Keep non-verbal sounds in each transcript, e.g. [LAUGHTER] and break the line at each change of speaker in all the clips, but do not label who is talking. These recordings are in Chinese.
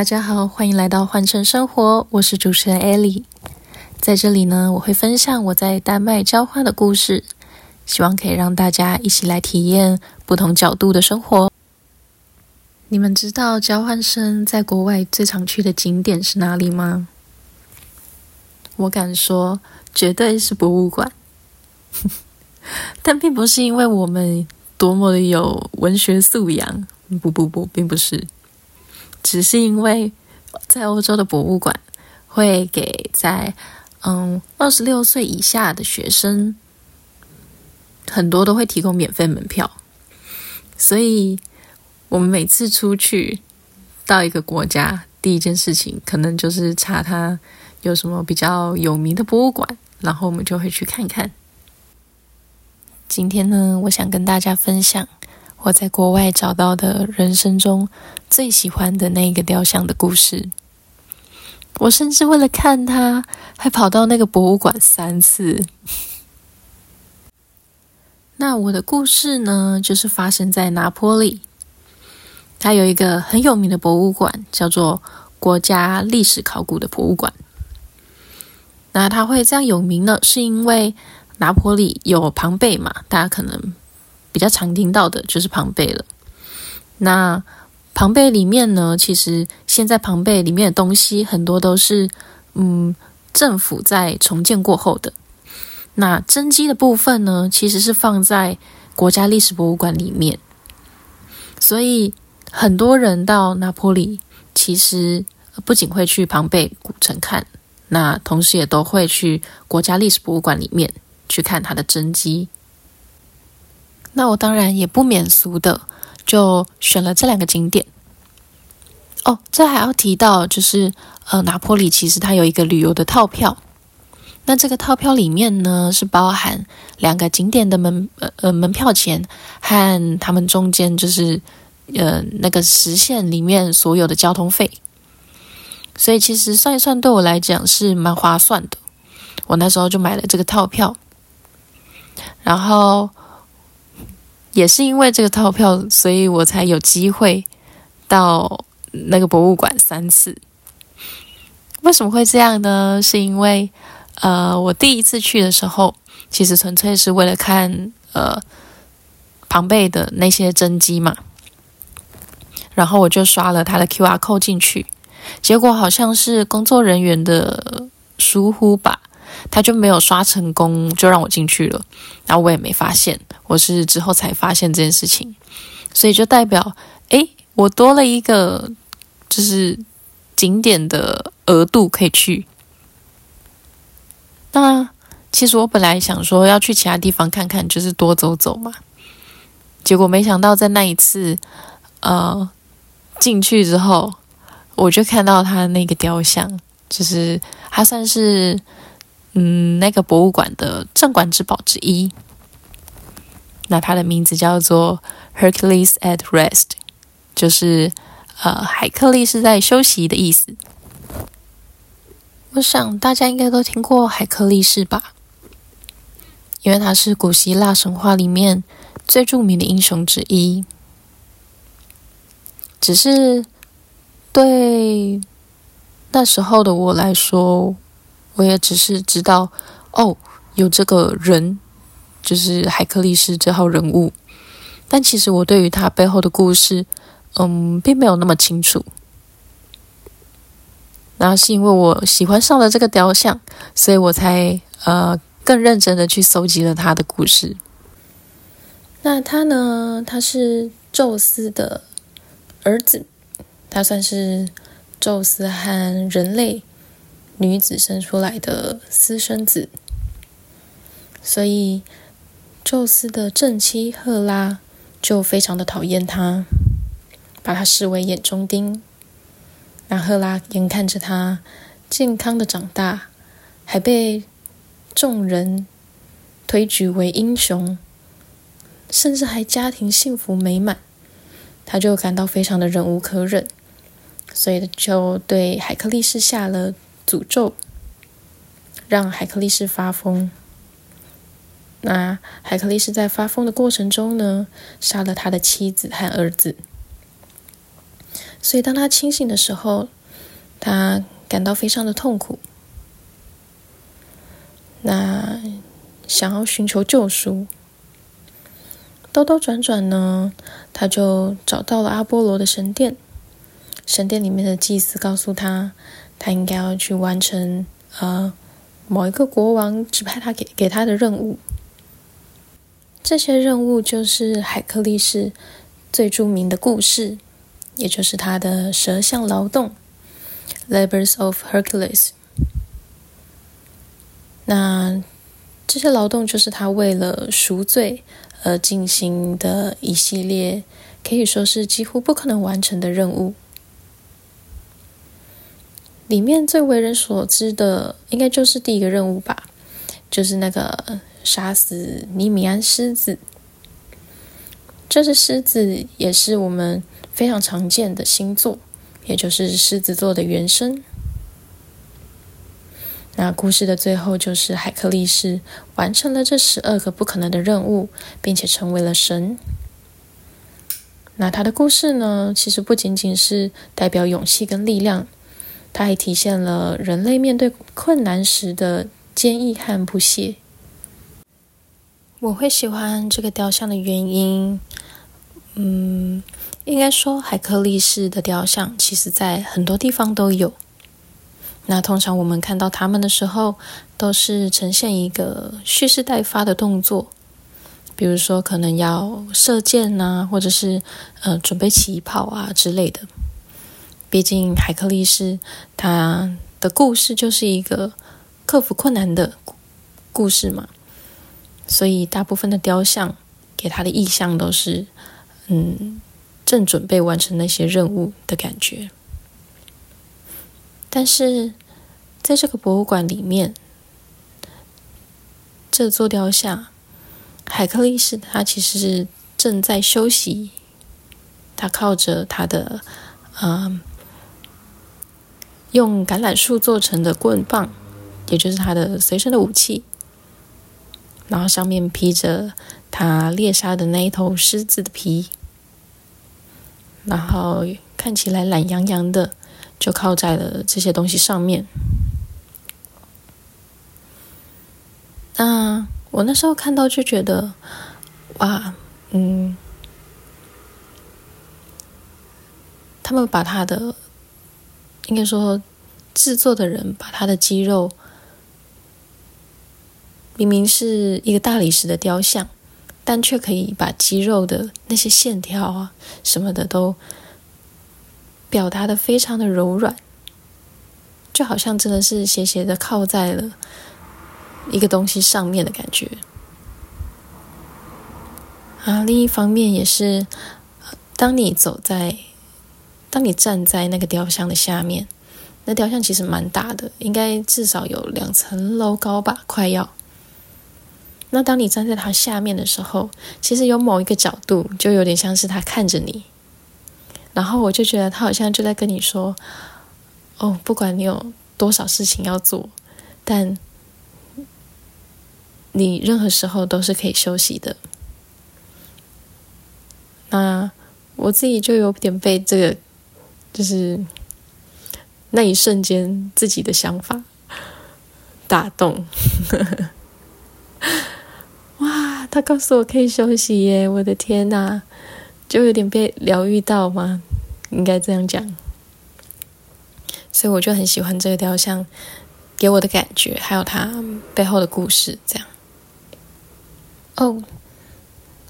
大家好，欢迎来到换乘生活，我是主持人艾莉。在这里呢，我会分享我在丹麦交换的故事，希望可以让大家一起来体验不同角度的生活。你们知道交换生在国外最常去的景点是哪里吗？我敢说，绝对是博物馆。[LAUGHS] 但并不是因为我们多么的有文学素养，不不不，并不是。只是因为在欧洲的博物馆会给在嗯二十六岁以下的学生很多都会提供免费门票，所以我们每次出去到一个国家，第一件事情可能就是查它有什么比较有名的博物馆，然后我们就会去看看。今天呢，我想跟大家分享。我在国外找到的人生中最喜欢的那个雕像的故事，我甚至为了看它，还跑到那个博物馆三次。那我的故事呢，就是发生在拿坡里，它有一个很有名的博物馆，叫做国家历史考古的博物馆。那它会这样有名呢，是因为拿坡里有庞贝嘛，大家可能。比较常听到的就是庞贝了。那庞贝里面呢，其实现在庞贝里面的东西很多都是嗯政府在重建过后的。那真迹的部分呢，其实是放在国家历史博物馆里面。所以很多人到拿坡里，其实不仅会去庞贝古城看，那同时也都会去国家历史博物馆里面去看它的真迹。那我当然也不免俗的，就选了这两个景点。哦，这还要提到，就是呃，拿坡里其实它有一个旅游的套票。那这个套票里面呢，是包含两个景点的门呃呃门票钱和他们中间就是呃那个实线里面所有的交通费。所以其实算一算，对我来讲是蛮划算的。我那时候就买了这个套票，然后。也是因为这个套票，所以我才有机会到那个博物馆三次。为什么会这样呢？是因为呃，我第一次去的时候，其实纯粹是为了看呃庞贝的那些真迹嘛。然后我就刷了他的 Q R code 进去，结果好像是工作人员的疏忽吧。他就没有刷成功，就让我进去了，然后我也没发现，我是之后才发现这件事情，所以就代表，哎，我多了一个就是景点的额度可以去。那其实我本来想说要去其他地方看看，就是多走走嘛，结果没想到在那一次，呃，进去之后，我就看到他那个雕像，就是他算是。嗯，那个博物馆的镇馆之宝之一，那它的名字叫做 Hercules at Rest，就是呃海克力是在休息的意思。我想大家应该都听过海克力士吧，因为他是古希腊神话里面最著名的英雄之一。只是对那时候的我来说。我也只是知道，哦，有这个人，就是海克力士这号人物，但其实我对于他背后的故事，嗯，并没有那么清楚。那是因为我喜欢上了这个雕像，所以我才呃更认真的去搜集了他的故事。那他呢？他是宙斯的儿子，他算是宙斯和人类。女子生出来的私生子，所以宙斯的正妻赫拉就非常的讨厌他，把他视为眼中钉。那赫拉眼看着他健康的长大，还被众人推举为英雄，甚至还家庭幸福美满，他就感到非常的忍无可忍，所以就对海克力士下了。诅咒让海克力士发疯。那海克力士在发疯的过程中呢，杀了他的妻子和儿子。所以当他清醒的时候，他感到非常的痛苦。那想要寻求救赎，兜兜转转呢，他就找到了阿波罗的神殿。神殿里面的祭司告诉他，他应该要去完成呃某一个国王指派他给给他的任务。这些任务就是海克力士最著名的故事，也就是他的蛇象劳动 （Labors of Hercules）。那这些劳动就是他为了赎罪而进行的一系列，可以说是几乎不可能完成的任务。里面最为人所知的，应该就是第一个任务吧，就是那个杀死尼米安狮子。这只狮子也是我们非常常见的星座，也就是狮子座的原生。那故事的最后，就是海克力士完成了这十二个不可能的任务，并且成为了神。那他的故事呢，其实不仅仅是代表勇气跟力量。它还体现了人类面对困难时的坚毅和不懈。我会喜欢这个雕像的原因，嗯，应该说海克力士的雕像，其实在很多地方都有。那通常我们看到他们的时候，都是呈现一个蓄势待发的动作，比如说可能要射箭啊，或者是呃准备起跑啊之类的。毕竟海克力士他的故事就是一个克服困难的故事嘛，所以大部分的雕像给他的意象都是嗯正准备完成那些任务的感觉。但是在这个博物馆里面，这座雕像海克力士他其实是正在休息，他靠着他的嗯。用橄榄树做成的棍棒，也就是他的随身的武器，然后上面披着他猎杀的那一头狮子的皮，然后看起来懒洋洋的，就靠在了这些东西上面。那我那时候看到就觉得，哇，嗯，他们把他的。应该说，制作的人把他的肌肉，明明是一个大理石的雕像，但却可以把肌肉的那些线条啊什么的都表达的非常的柔软，就好像真的是斜斜的靠在了一个东西上面的感觉。啊，另一方面也是，当你走在。当你站在那个雕像的下面，那雕像其实蛮大的，应该至少有两层楼高吧，快要。那当你站在它下面的时候，其实有某一个角度，就有点像是他看着你。然后我就觉得他好像就在跟你说：“哦，不管你有多少事情要做，但你任何时候都是可以休息的。”那我自己就有点被这个。就是那一瞬间，自己的想法打动。[LAUGHS] 哇，他告诉我可以休息耶！我的天哪，就有点被疗愈到吗？应该这样讲。所以我就很喜欢这个雕像给我的感觉，还有它背后的故事。这样。哦，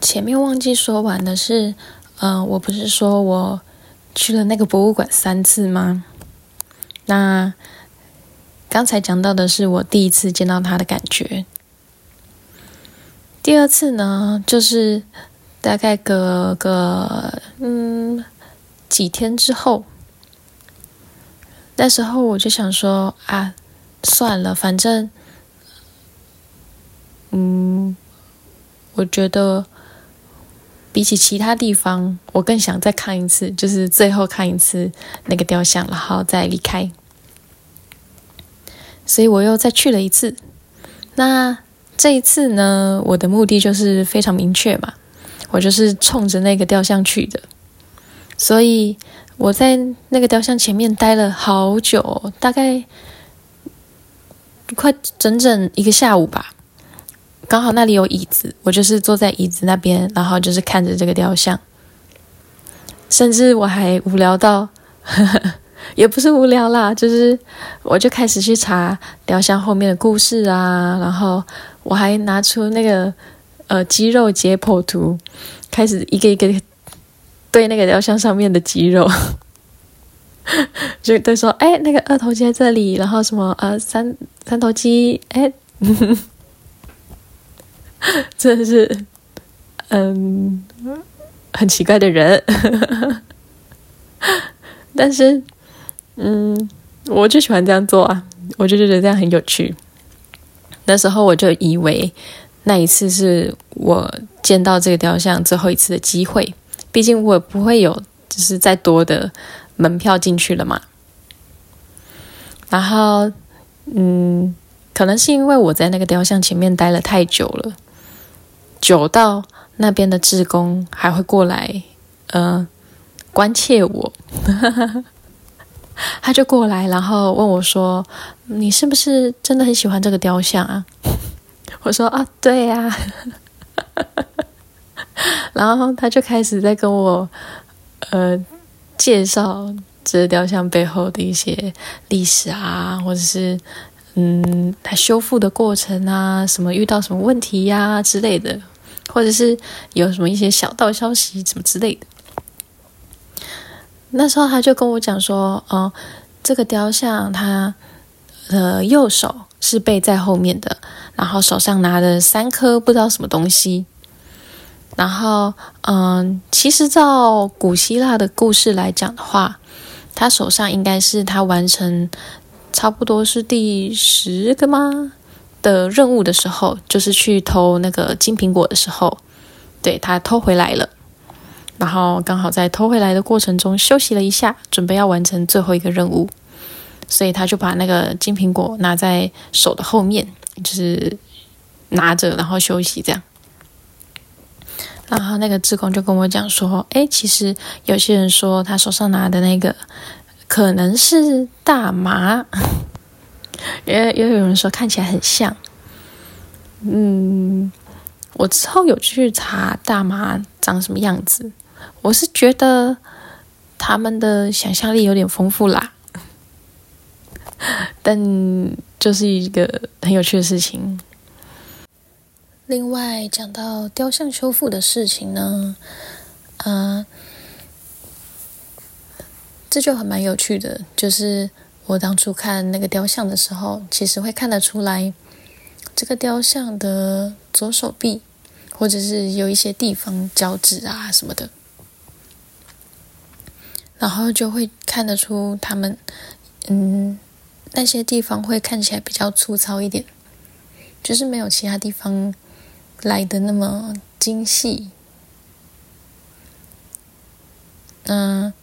前面忘记说完的是，嗯，我不是说我。去了那个博物馆三次吗？那刚才讲到的是我第一次见到他的感觉。第二次呢，就是大概隔个嗯几天之后，那时候我就想说啊，算了，反正嗯，我觉得。比起其他地方，我更想再看一次，就是最后看一次那个雕像，然后再离开。所以我又再去了一次。那这一次呢，我的目的就是非常明确嘛，我就是冲着那个雕像去的。所以我在那个雕像前面待了好久，大概快整整一个下午吧。刚好那里有椅子，我就是坐在椅子那边，然后就是看着这个雕像。甚至我还无聊到，呵 [LAUGHS] 呵也不是无聊啦，就是我就开始去查雕像后面的故事啊，然后我还拿出那个呃肌肉解剖图，开始一个一个对那个雕像上面的肌肉，[LAUGHS] 就对说，哎，那个二头肌在这里，然后什么呃三三头肌，哎。[LAUGHS] 真的是，嗯，很奇怪的人，[LAUGHS] 但是，嗯，我就喜欢这样做啊，我就觉得这样很有趣。那时候我就以为那一次是我见到这个雕像最后一次的机会，毕竟我不会有就是再多的门票进去了嘛。然后，嗯，可能是因为我在那个雕像前面待了太久了。久到那边的志工还会过来，呃，关切我。[LAUGHS] 他就过来，然后问我说：“你是不是真的很喜欢这个雕像啊？” [LAUGHS] 我说：“啊，对呀。[LAUGHS] ”然后他就开始在跟我，呃，介绍这雕像背后的一些历史啊，或者是嗯，他修复的过程啊，什么遇到什么问题呀之类的。或者是有什么一些小道消息什么之类的，那时候他就跟我讲说，哦，这个雕像他的右手是背在后面的，然后手上拿着三颗不知道什么东西，然后嗯，其实照古希腊的故事来讲的话，他手上应该是他完成差不多是第十个吗？的任务的时候，就是去偷那个金苹果的时候，对他偷回来了，然后刚好在偷回来的过程中休息了一下，准备要完成最后一个任务，所以他就把那个金苹果拿在手的后面，就是拿着然后休息这样。然后那个志工就跟我讲说：“哎，其实有些人说他手上拿的那个可能是大麻。”也也有人说看起来很像，嗯，我之后有去查大麻长什么样子，我是觉得他们的想象力有点丰富啦，但就是一个很有趣的事情。另外讲到雕像修复的事情呢，嗯，这就很蛮有趣的，就是。我当初看那个雕像的时候，其实会看得出来，这个雕像的左手臂，或者是有一些地方角质啊什么的，然后就会看得出他们，嗯，那些地方会看起来比较粗糙一点，就是没有其他地方来的那么精细。嗯，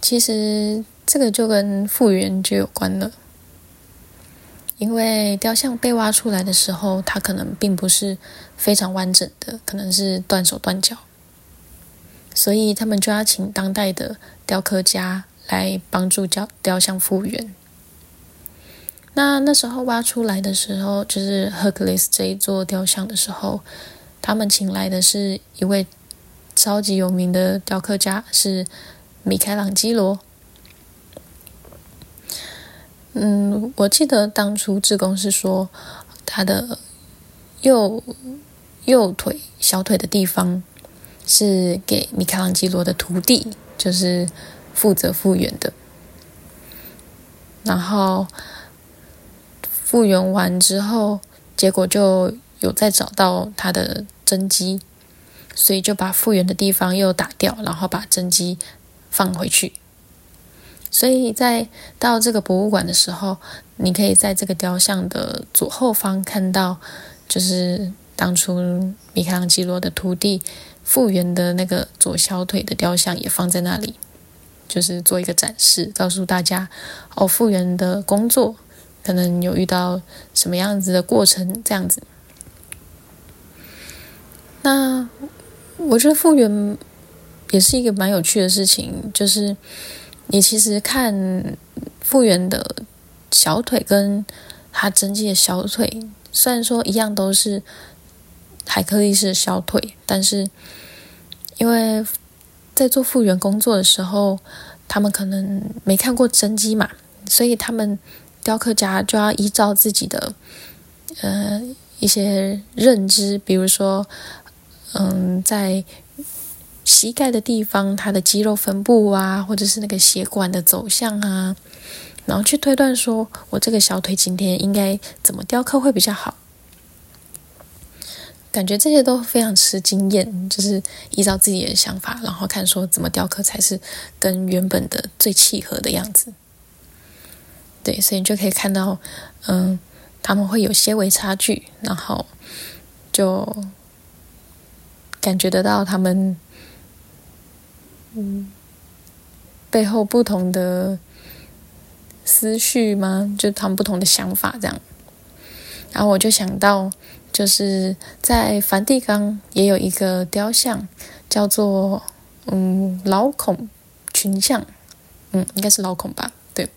其实。这个就跟复原就有关了，因为雕像被挖出来的时候，它可能并不是非常完整的，可能是断手断脚，所以他们就要请当代的雕刻家来帮助雕雕像复原。那那时候挖出来的时候，就是 Hercules 这一座雕像的时候，他们请来的是一位超级有名的雕刻家，是米开朗基罗。嗯，我记得当初志工是说，他的右右腿小腿的地方是给米开朗基罗的徒弟，就是负责复原的。然后复原完之后，结果就有再找到他的真迹，所以就把复原的地方又打掉，然后把真迹放回去。所以在到这个博物馆的时候，你可以在这个雕像的左后方看到，就是当初米开朗基罗的徒弟复原的那个左小腿的雕像也放在那里，就是做一个展示，告诉大家哦，复原的工作可能有遇到什么样子的过程，这样子。那我觉得复原也是一个蛮有趣的事情，就是你其实看复原的小腿跟他真迹的小腿，虽然说一样都是海克力士的小腿，但是因为在做复原工作的时候，他们可能没看过真迹嘛，所以他们雕刻家就要依照自己的呃一些认知，比如说嗯在。膝盖的地方，它的肌肉分布啊，或者是那个血管的走向啊，然后去推断说，我这个小腿今天应该怎么雕刻会比较好？感觉这些都非常吃经验，就是依照自己的想法，然后看说怎么雕刻才是跟原本的最契合的样子。对，所以你就可以看到，嗯，他们会有些微差距，然后就感觉得到他们。嗯，背后不同的思绪吗？就他们不同的想法这样。然后我就想到，就是在梵蒂冈也有一个雕像，叫做嗯老孔群像，嗯应该是老孔吧？对。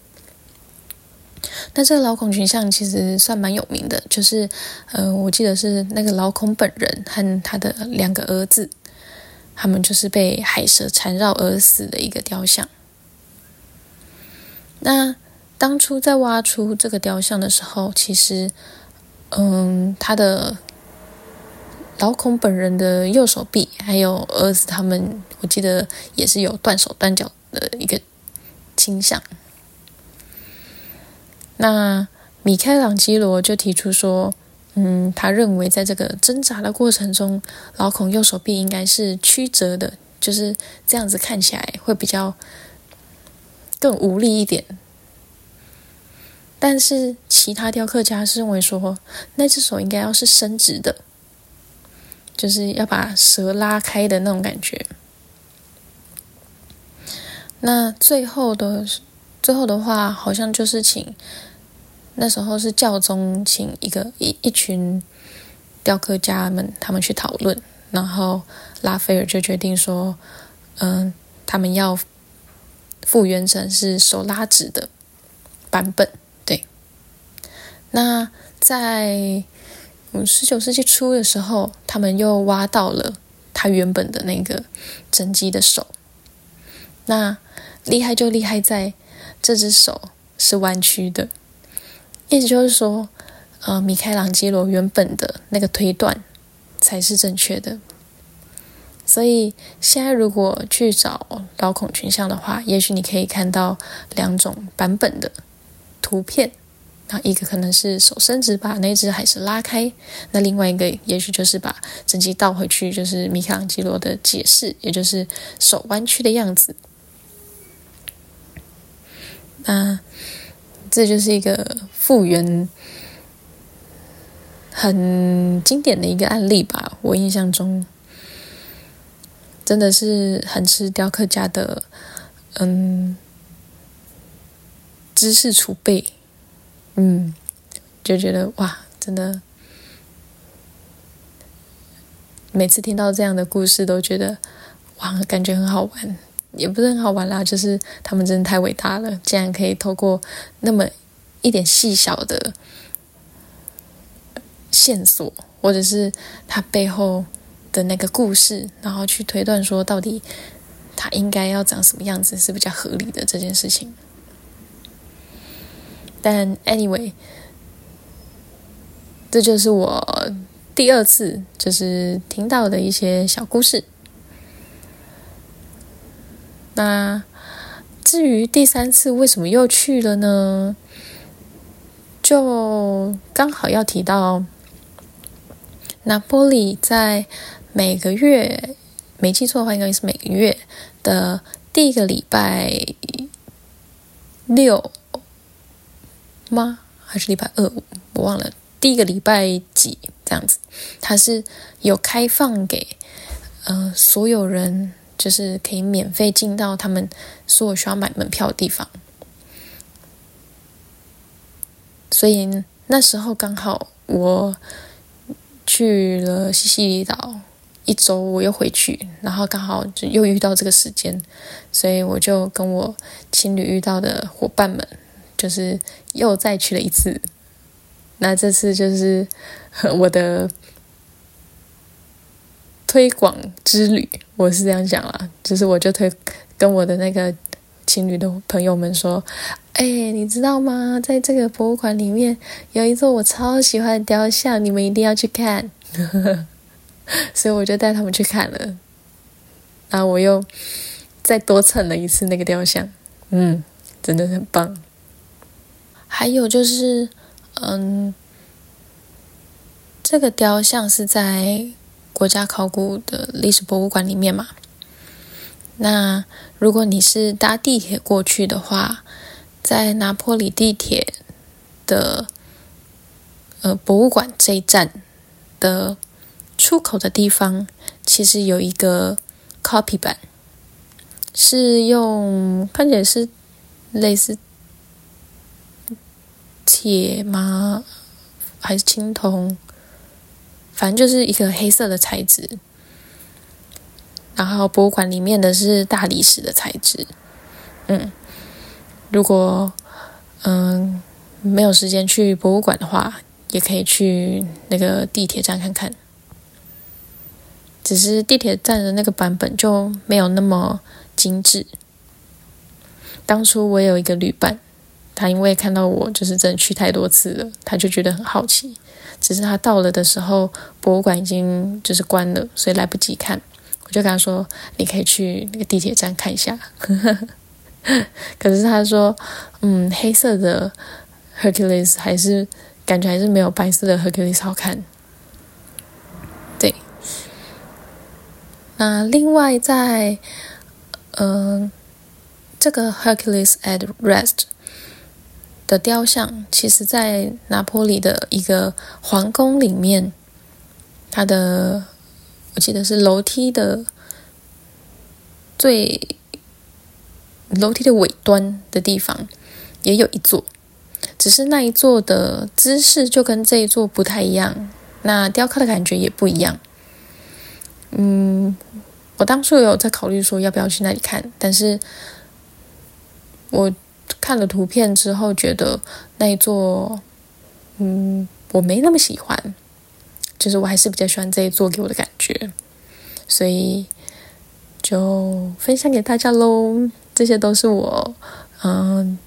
那这个老孔群像其实算蛮有名的，就是嗯我记得是那个老孔本人和他的两个儿子。他们就是被海蛇缠绕而死的一个雕像。那当初在挖出这个雕像的时候，其实，嗯，他的老孔本人的右手臂还有儿子他们，我记得也是有断手断脚的一个倾向。那米开朗基罗就提出说。嗯，他认为在这个挣扎的过程中，老孔右手臂应该是曲折的，就是这样子看起来会比较更无力一点。但是其他雕刻家是认为说，那只手应该要是伸直的，就是要把蛇拉开的那种感觉。那最后的最后的话，好像就是请。那时候是教宗请一个一一群雕刻家们，他们去讨论，然后拉斐尔就决定说，嗯，他们要复原成是手拉直的版本。对，那在嗯十九世纪初的时候，他们又挖到了他原本的那个真迹的手。那厉害就厉害在这只手是弯曲的。意思就是说，呃，米开朗基罗原本的那个推断才是正确的。所以现在如果去找老孔群像的话，也许你可以看到两种版本的图片。那一个可能是手伸直把那只海蛇拉开，那另外一个也许就是把整机倒回去，就是米开朗基罗的解释，也就是手弯曲的样子。那。这就是一个复原很经典的一个案例吧。我印象中，真的是很吃雕刻家的嗯知识储备，嗯，就觉得哇，真的每次听到这样的故事，都觉得哇，感觉很好玩。也不是很好玩啦，就是他们真的太伟大了，竟然可以透过那么一点细小的线索，或者是他背后的那个故事，然后去推断说到底他应该要长什么样子是比较合理的这件事情。但 anyway，这就是我第二次就是听到的一些小故事。那至于第三次为什么又去了呢？就刚好要提到，那波里在每个月，没记错的话，应该是每个月的第一个礼拜六吗？还是礼拜二？我忘了，第一个礼拜几这样子？它是有开放给呃所有人。就是可以免费进到他们所有需要买门票的地方，所以那时候刚好我去了西西里岛一一周我又回去，然后刚好就又遇到这个时间，所以我就跟我情侣遇到的伙伴们，就是又再去了一次。那这次就是 [LAUGHS] 我的推广之旅，我是这样讲啦，就是我就推跟我的那个情侣的朋友们说。哎，你知道吗？在这个博物馆里面有一座我超喜欢的雕像，你们一定要去看。[LAUGHS] 所以我就带他们去看了，然后我又再多蹭了一次那个雕像，嗯，真的很棒。还有就是，嗯，这个雕像是在国家考古的历史博物馆里面嘛。那如果你是搭地铁过去的话，在拿坡里地铁的呃博物馆这一站的出口的地方，其实有一个 copy 版，是用看起来是类似铁吗？还是青铜？反正就是一个黑色的材质。然后博物馆里面的是大理石的材质，嗯。如果嗯没有时间去博物馆的话，也可以去那个地铁站看看。只是地铁站的那个版本就没有那么精致。当初我有一个旅伴，他因为看到我就是真的去太多次了，他就觉得很好奇。只是他到了的时候，博物馆已经就是关了，所以来不及看。我就跟他说：“你可以去那个地铁站看一下。[LAUGHS] ”可是他说，嗯，黑色的 Hercules 还是感觉还是没有白色的 Hercules 好看。对。那另外在，嗯，这个 Hercules at Rest 的雕像，其实在拿坡里的一个皇宫里面，它的我记得是楼梯的最。楼梯的尾端的地方也有一座，只是那一座的姿势就跟这一座不太一样，那雕刻的感觉也不一样。嗯，我当初有在考虑说要不要去那里看，但是我看了图片之后觉得那一座，嗯，我没那么喜欢，就是我还是比较喜欢这一座给我的感觉，所以就分享给大家喽。这些都是我嗯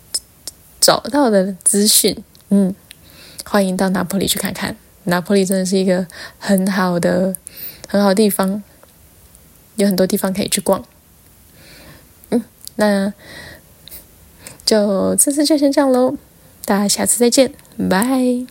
找到的资讯，嗯，欢迎到拿破里去看看，拿破里真的是一个很好的很好的地方，有很多地方可以去逛，嗯，那就这次就先这样喽，大家下次再见，拜。